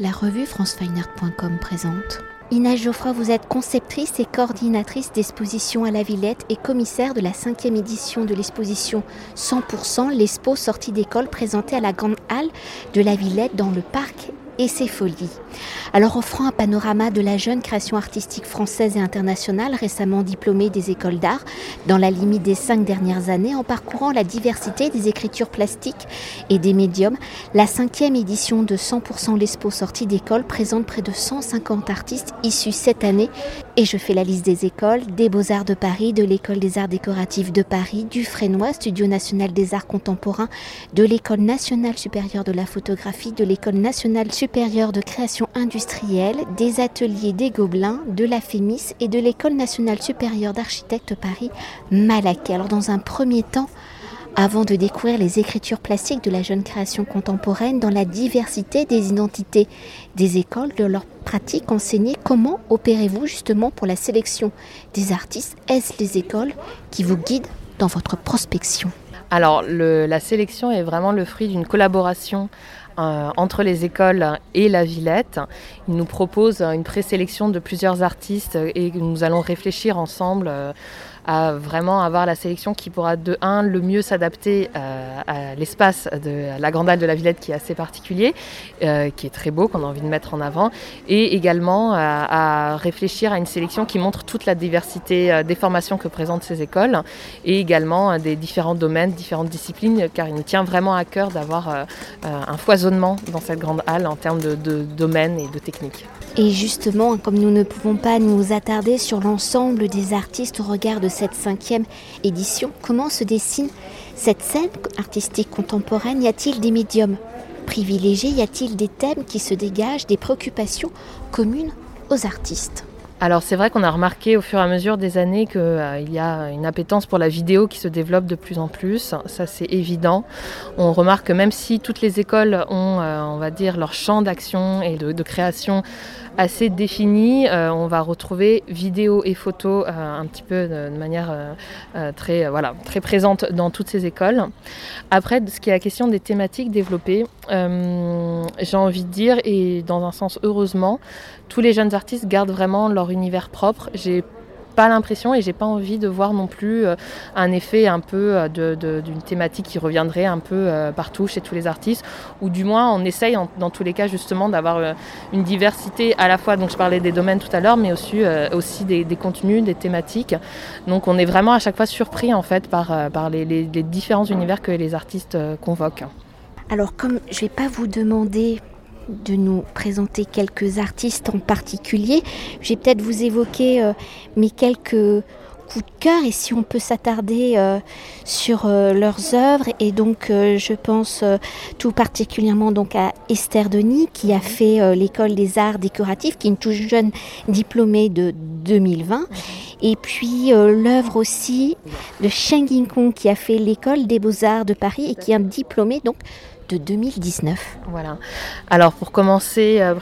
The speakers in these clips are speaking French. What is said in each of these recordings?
La revue francefineart.com présente. Inès Geoffroy, vous êtes conceptrice et coordinatrice d'exposition à la Villette et commissaire de la cinquième édition de l'exposition 100% l'Expo sortie d'école présentée à la Grande Halle de la Villette dans le parc et ses folies. Alors offrant un panorama de la jeune création artistique française et internationale récemment diplômée des écoles d'art dans la limite des cinq dernières années en parcourant la diversité des écritures plastiques et des médiums, la cinquième édition de 100% l'Expo sortie d'école présente près de 150 artistes issus cette année et je fais la liste des écoles, des Beaux-Arts de Paris, de l'École des Arts Décoratifs de Paris, du Frénois, Studio National des Arts Contemporains, de l'École Nationale Supérieure de la Photographie, de l'École Nationale Supérieure de Création Industrielle, des Ateliers des Gobelins, de la FEMIS et de l'École Nationale Supérieure d'Architectes Paris, Malaquais. Alors dans un premier temps, avant de découvrir les écritures plastiques de la jeune création contemporaine dans la diversité des identités des écoles, de leurs pratiques enseignées, comment opérez-vous justement pour la sélection des artistes Est-ce les écoles qui vous guident dans votre prospection? Alors la sélection est vraiment le fruit d'une collaboration euh, entre les écoles et la Villette. Ils nous proposent une présélection de plusieurs artistes et nous allons réfléchir ensemble. Euh, à vraiment avoir la sélection qui pourra de un le mieux s'adapter euh, à l'espace de la Grande Halle de la Villette qui est assez particulier, euh, qui est très beau, qu'on a envie de mettre en avant, et également à, réfléchir à une sélection qui montre toute la diversité euh, des formations que présentent ces écoles et également des différents domaines, différentes disciplines, car il nous tient vraiment à cœur d'avoir un foisonnement dans cette grande halle en termes de domaines et de techniques. Et justement, comme nous ne pouvons pas nous attarder sur l'ensemble des artistes au regard de cette cinquième édition, comment se dessine cette scène artistique contemporaine? Y a-t-il des médiums privilégiés? Y a-t-il des thèmes qui se dégagent, des préoccupations communes aux artistes? Alors c'est vrai qu'on a remarqué au fur et à mesure des années qu'il euh, y a une appétence pour la vidéo qui se développe de plus en plus, ça c'est évident. On remarque que même si toutes les écoles ont, euh, on va dire, leur champ d'action et de, création assez défini, euh, on va retrouver vidéo et photo un petit peu de, manière très, très présente dans toutes ces écoles. Après, ce qui est la question des thématiques développées, j'ai envie de dire, et dans un sens heureusement, tous les jeunes artistes gardent vraiment leur univers propre. J'ai pas l'impression et j'ai pas envie de voir non plus euh, un effet un peu euh, d'une thématique qui reviendrait un peu euh, partout chez tous les artistes ou du moins on essaye dans tous les cas justement d'avoir une diversité à la fois donc je parlais des domaines tout à l'heure mais aussi, des, contenus des thématiques donc on est vraiment à chaque fois surpris en fait par, les différents univers que les artistes convoquent alors comme je vais pas vous demander de nous présenter quelques artistes en particulier. Je vais peut-être vous évoquer euh, mes quelques coups de cœur et si on peut s'attarder euh, sur euh, leurs œuvres. Et donc je pense tout particulièrement donc à Esther Denis qui a fait l'école des arts décoratifs qui est une toute jeune diplômée de 2020 et puis l'œuvre aussi de Sheng Kong qui a fait l'école des beaux-arts de Paris et qui est un diplômé donc de 2019. Voilà. Alors pour commencer, euh,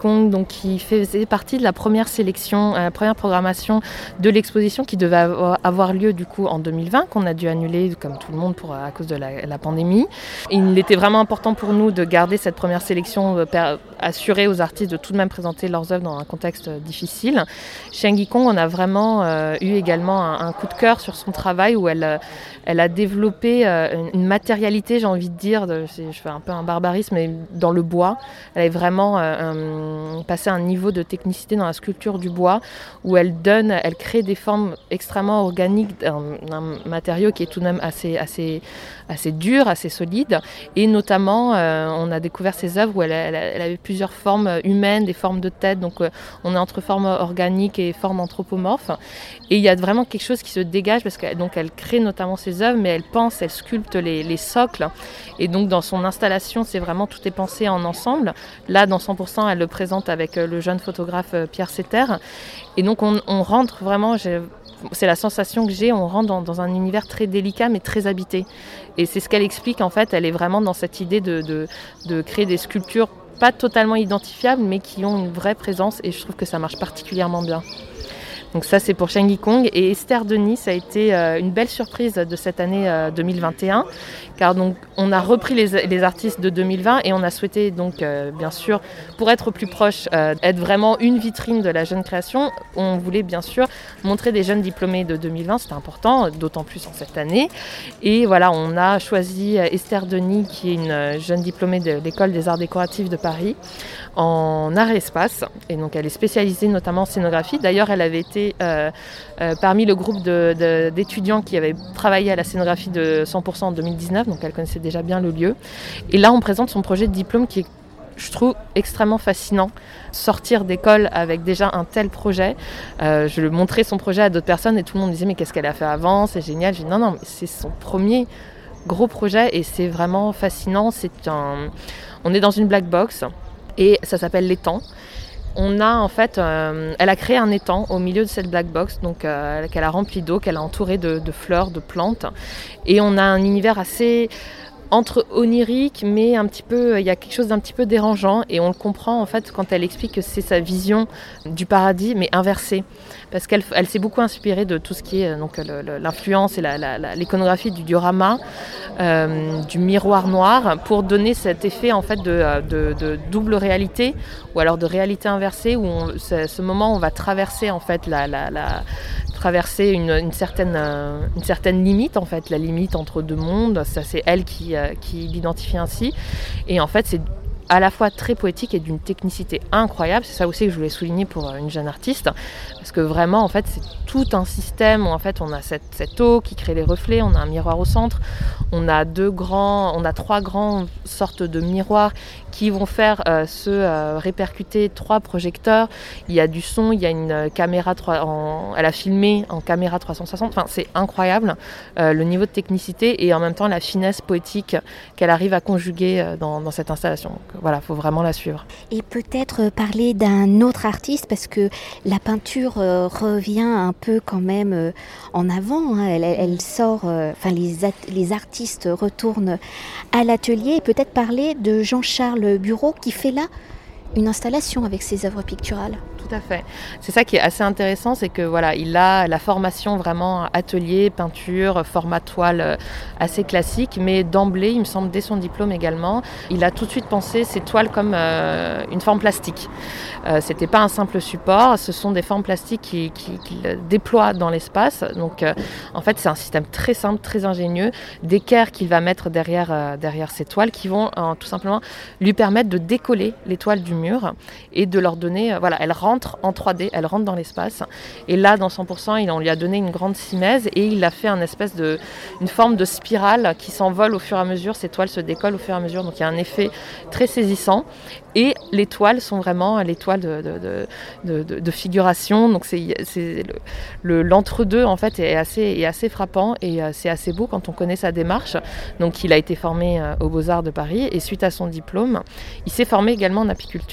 Kong, donc qui faisait partie de la première sélection, euh, la première programmation de l'exposition qui devait avoir lieu du coup en 2020, qu'on a dû annuler comme tout le monde pour, à cause de la, pandémie. Il était vraiment important pour nous de garder cette première sélection, euh, assurer aux artistes de tout de même présenter leurs œuvres dans un contexte difficile. Shengi Kong, on a vraiment euh, eu également un, coup de cœur sur son travail où elle, elle a développé une, matérialité, j'ai envie de dire, je fais un peu un barbarisme, mais dans le bois. Elle est vraiment euh, passé un niveau de technicité dans la sculpture du bois où elle donne, elle crée des formes extrêmement organiques d'un matériau qui est tout de même assez, assez, assez dur, assez solide. Et notamment, euh, on a découvert ses œuvres où elle, avait plusieurs formes humaines, des formes de tête. Donc, euh, on est entre formes organiques et formes anthropomorphes. Et il y a vraiment quelque chose qui se dégage parce qu'elle elle crée notamment ses œuvres, mais elle pense, elle sculpte les, les socles. Et donc, dans son installation, c'est vraiment tout est pensé en ensemble. Là, dans 100%, elle le présente avec euh, le jeune photographe Pierre Setter. Et donc, on, rentre vraiment, c'est la sensation que j'ai, on rentre dans, un univers très délicat mais très habité. Et c'est ce qu'elle explique en fait, elle est vraiment dans cette idée de, créer des sculptures pas totalement identifiables mais qui ont une vraie présence et je trouve que ça marche particulièrement bien. Donc ça c'est pour Shangi Kong et Esther Denis ça a été une belle surprise de cette année 2021 car donc on a repris les, artistes de 2020 et on a souhaité donc bien sûr pour être plus proche être vraiment une vitrine de la jeune création on voulait bien sûr montrer des jeunes diplômés de 2020 c'était important d'autant plus en cette année et voilà on a choisi Esther Denis qui est une jeune diplômée de l'école des arts décoratifs de Paris en art et espace. Et donc elle est spécialisée notamment en scénographie. D'ailleurs, elle avait été euh, euh, parmi le groupe d'étudiants qui avaient travaillé à la scénographie de 100% en 2019, donc elle connaissait déjà bien le lieu. Et là, on présente son projet de diplôme qui est je trouve extrêmement fascinant. Sortir d'école avec déjà un tel projet. Euh, je montrais son projet à d'autres personnes et tout le monde disait mais qu'est-ce qu'elle a fait avant? C'est génial. J'ai dit non non mais c'est son premier gros projet et c'est vraiment fascinant. On est dans une black box et ça s'appelle l'étang. On a en fait, euh, elle a créé un étang au milieu de cette black box, donc euh, qu'elle a rempli d'eau, qu'elle a entouré de, fleurs, de plantes, et on a un univers assez entre onirique, mais un petit peu, il y a quelque chose d'un petit peu dérangeant, et on le comprend en fait quand elle explique que c'est sa vision du paradis, mais inversée. Parce qu'elle elle s'est beaucoup inspirée de tout ce qui est euh, donc l'influence et l'iconographie du diorama, euh, du miroir noir, pour donner cet effet en fait de, euh, double réalité ou alors de réalité inversée où c'est ce moment on va traverser en fait la, traverser une, certaine, une certaine limite en fait, la limite entre deux mondes. Ça c'est elle qui, qui l'identifie ainsi. Et en fait c'est à la fois très poétique et d'une technicité incroyable. C'est ça aussi que je voulais souligner pour une jeune artiste, parce que vraiment, en fait, c'est tout un système où en fait, on a cette, eau qui crée les reflets, on a un miroir au centre, on a deux grands, on a trois grandes sortes de miroirs qui vont faire euh, se euh, répercuter trois projecteurs. Il y a du son, il y a une caméra 3, en, elle a filmé en caméra 360. Enfin, c'est incroyable euh, le niveau de technicité et en même temps la finesse poétique qu'elle arrive à conjuguer dans cette installation. Voilà, faut vraiment la suivre. Et peut-être parler d'un autre artiste parce que la peinture revient un peu quand même en avant. Hein. Elle, sort, enfin les, les artistes retournent à l'atelier. Peut-être parler de Jean-Charles bureau qui fait là une installation avec ses œuvres picturales. Tout à fait. C'est ça qui est assez intéressant, c'est que voilà, il a la formation vraiment atelier, peinture, format toile euh, assez classique, mais d'emblée, il me semble dès son diplôme également, il a tout de suite pensé ces toiles comme euh, une forme plastique. Euh, C'était pas un simple support, ce sont des formes plastiques qu'il qui, déploie dans l'espace. Donc en fait, c'est un système très simple, très ingénieux, d'équerre qu'il va mettre derrière, derrière ces toiles qui vont tout simplement lui permettre de décoller les toiles du mur et de leur donner, voilà, elle rend en 3D, elle rentre dans l'espace. Et là, dans 100%, il, on lui a donné une grande simèse et il a fait un espèce de, une forme de spirale qui s'envole au fur et à mesure. Ces toiles se décollent au fur et à mesure. Donc il y a un effet très saisissant. Et les toiles sont vraiment les toiles de, de, figuration. Donc c'est l'entre-deux en fait est assez, est assez frappant et euh, c'est assez beau quand on connaît sa démarche. Donc il a été formé euh, aux Beaux-Arts de Paris et suite à son diplôme, il s'est formé également en apiculture.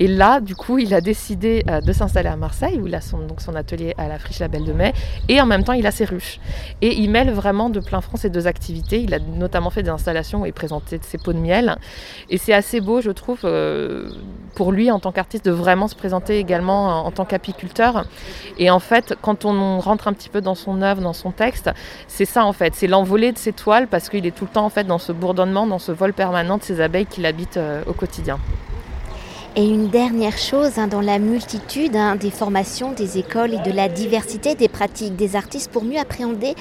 Et là, du coup, il a décidé euh, de s'installer à Marseille, où il a son, atelier à la Friche La Belle de Mai, et en même temps, il a ses ruches. Et il mêle vraiment de plein front ces deux activités. Il a notamment fait des installations où il présentait ses pots de miel. Et c'est assez beau, je trouve, euh, pour lui, en tant qu'artiste, de vraiment se présenter également en, tant qu'apiculteur. Et en fait, quand on rentre un petit peu dans son œuvre, dans son texte, c'est ça, en fait. C'est l'envolée de ses toiles, parce qu'il est tout le temps, en fait, dans ce bourdonnement, dans ce vol permanent de ces abeilles qu'il habite euh, au quotidien. Et une dernière chose, hein, dans la multitude hein, des formations, des écoles et de la diversité des pratiques des artistes, pour mieux appréhender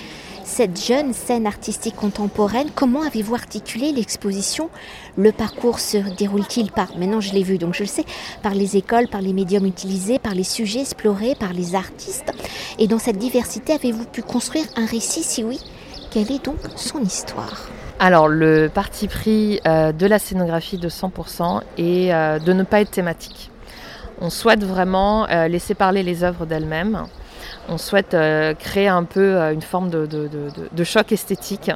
cette jeune scène artistique contemporaine, comment avez-vous articulé l'exposition? Le parcours se déroule-t-il par, maintenant je l'ai vu donc je le sais, par les écoles, par les médiums utilisés, par les sujets explorés, par les artistes? Et dans cette diversité, avez-vous pu construire un récit? Si oui, quelle est donc son histoire? Alors, le parti pris euh, de la scénographie de 100% est euh, de ne pas être thématique. On souhaite vraiment euh, laisser parler les œuvres d'elles-mêmes. On souhaite créer un peu une forme de, choc esthétique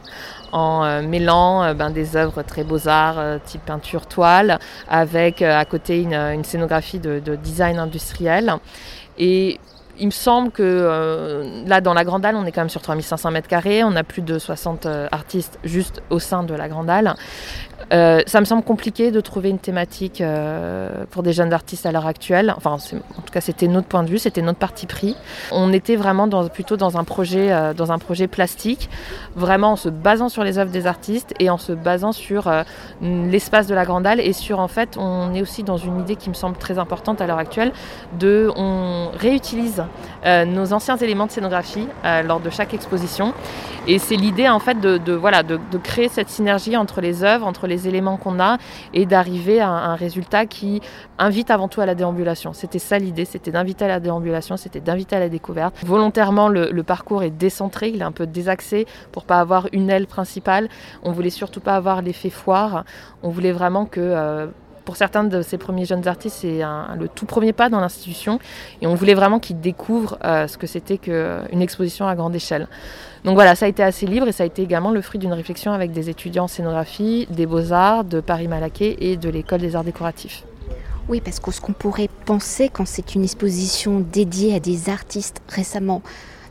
en mêlant ben, des œuvres très beaux-arts, type peinture, toile, avec à côté une, une scénographie de, design industriel. Et il me semble que euh, là, dans la Grande Halle, on est quand même sur 3500 mètres carrés. On a plus de 60 euh, artistes juste au sein de la Grande Halle. Euh, ça me semble compliqué de trouver une thématique pour des jeunes artistes à l'heure actuelle. Enfin, en tout cas, c'était notre point de vue, c'était notre parti pris. On était vraiment plutôt dans un, projet, dans un projet plastique, vraiment en se basant sur les œuvres des artistes et en se basant sur l'espace de la Grande Halle et sur, en fait, on est aussi dans une idée qui me semble très importante à l'heure actuelle, de on réutilise euh, nos anciens éléments de scénographie euh, lors de chaque exposition. Et c'est l'idée en fait de, voilà, de, créer cette synergie entre les œuvres, entre les éléments qu'on a et d'arriver à un résultat qui invite avant tout à la déambulation. C'était ça l'idée, c'était d'inviter à la déambulation, c'était d'inviter à la découverte. Volontairement, le, parcours est décentré, il est un peu désaxé pour pas avoir une aile principale. On voulait surtout pas avoir l'effet foire. On voulait vraiment que euh, pour certains de ces premiers jeunes artistes, c'est le tout premier pas dans l'institution. Et on voulait vraiment qu'ils découvrent euh, ce que c'était qu'une exposition à grande échelle. Donc voilà, ça a été assez libre et ça a été également le fruit d'une réflexion avec des étudiants en scénographie, des beaux-arts, de Paris-Malaquais et de l'école des arts décoratifs. Oui, parce que ce qu'on pourrait penser quand c'est une exposition dédiée à des artistes récemment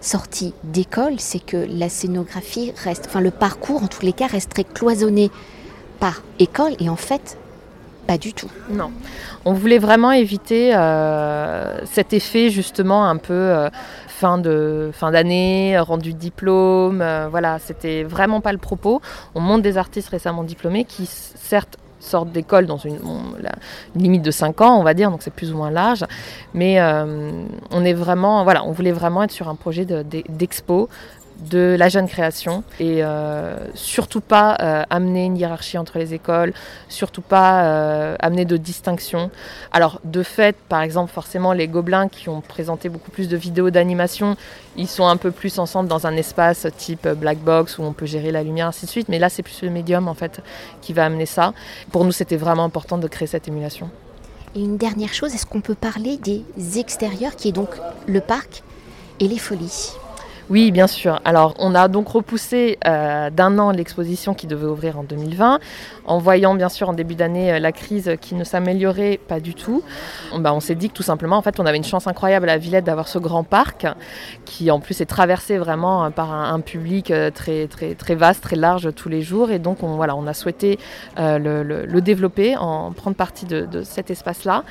sortis d'école, c'est que la scénographie reste, enfin le parcours en tous les cas reste très cloisonné par école et en fait pas du tout. Non. On voulait vraiment éviter euh, cet effet justement un peu euh, fin d'année, rendu de diplôme. Euh, voilà, c'était vraiment pas le propos. On monte des artistes récemment diplômés qui certes sortent d'école dans une, limite de 5 ans, on va dire, donc c'est plus ou moins large. Mais on est vraiment, voilà, on voulait vraiment être sur un projet d'expo de la jeune création et euh, surtout pas euh, amener une hiérarchie entre les écoles, surtout pas euh, amener de distinction. Alors de fait, par exemple, forcément les gobelins qui ont présenté beaucoup plus de vidéos d'animation, ils sont un peu plus ensemble dans un espace type black box où on peut gérer la lumière ainsi de suite, mais là c'est plus le médium en fait qui va amener ça. Pour nous c'était vraiment important de créer cette émulation. Et une dernière chose, est-ce qu'on peut parler des extérieurs qui est donc le parc et les folies? Oui, bien sûr. Alors, on a donc repoussé euh, d'un an l'exposition qui devait ouvrir en 2020, en voyant bien sûr en début d'année euh, la crise qui ne s'améliorait pas du tout. On, bah, on s'est dit que tout simplement, en fait, on avait une chance incroyable à Villette d'avoir ce grand parc qui, en plus, est traversé vraiment euh, par un, public très, très, très vaste, très large tous les jours. Et donc, on, voilà, on a souhaité le, développer, en prendre partie de cet espace-là.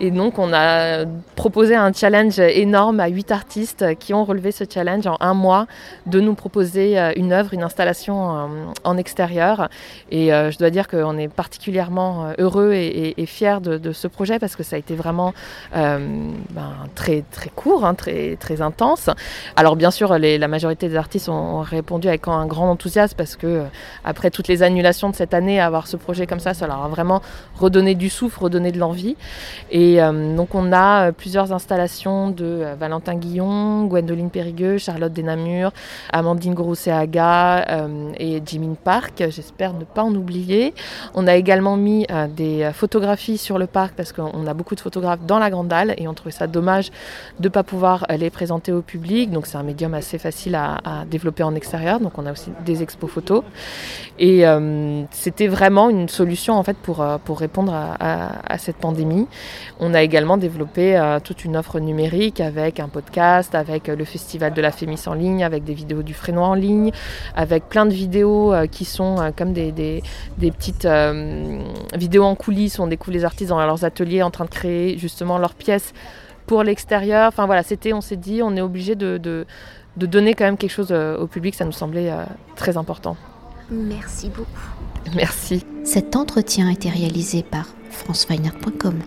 Et donc, on a proposé un challenge énorme à huit artistes qui ont relevé ce challenge un mois de nous proposer euh, une œuvre, une installation euh, en extérieur. Et euh, je dois dire qu'on est particulièrement heureux et, fiers de, ce projet parce que ça a été vraiment ben, très, très court, hein, très, très intense. Alors, bien sûr, la majorité des artistes ont, répondu avec un grand enthousiasme parce que, après toutes les annulations de cette année, avoir ce projet comme ça, ça leur a vraiment redonné du souffle, redonné de l'envie. Et et donc on a plusieurs installations de Valentin Guillon, Gwendoline Périgueux, Charlotte Desnamur, Amandine Grosseaga et Jimin Park. J'espère ne pas en oublier. On a également mis des photographies sur le parc parce qu'on a beaucoup de photographes dans la Grande Halle et on trouvait ça dommage de ne pas pouvoir les présenter au public. Donc c'est un médium assez facile à, développer en extérieur. Donc on a aussi des expos photos. Et c'était vraiment une solution en fait pour, répondre à cette pandémie. On a également développé euh, toute une offre numérique avec un podcast, avec euh, le festival de la En ligne, avec des vidéos du Frénois en ligne, avec plein de vidéos euh, qui sont comme des, petites vidéos en coulisses où on découvre les artistes dans leurs ateliers en train de créer justement leurs pièces pour l'extérieur. Enfin voilà, c'était, on s'est dit, on est obligé de, de, donner quand même quelque chose au public, ça nous semblait très important. Merci beaucoup. Merci. Cet entretien a été réalisé par franceweiner.com.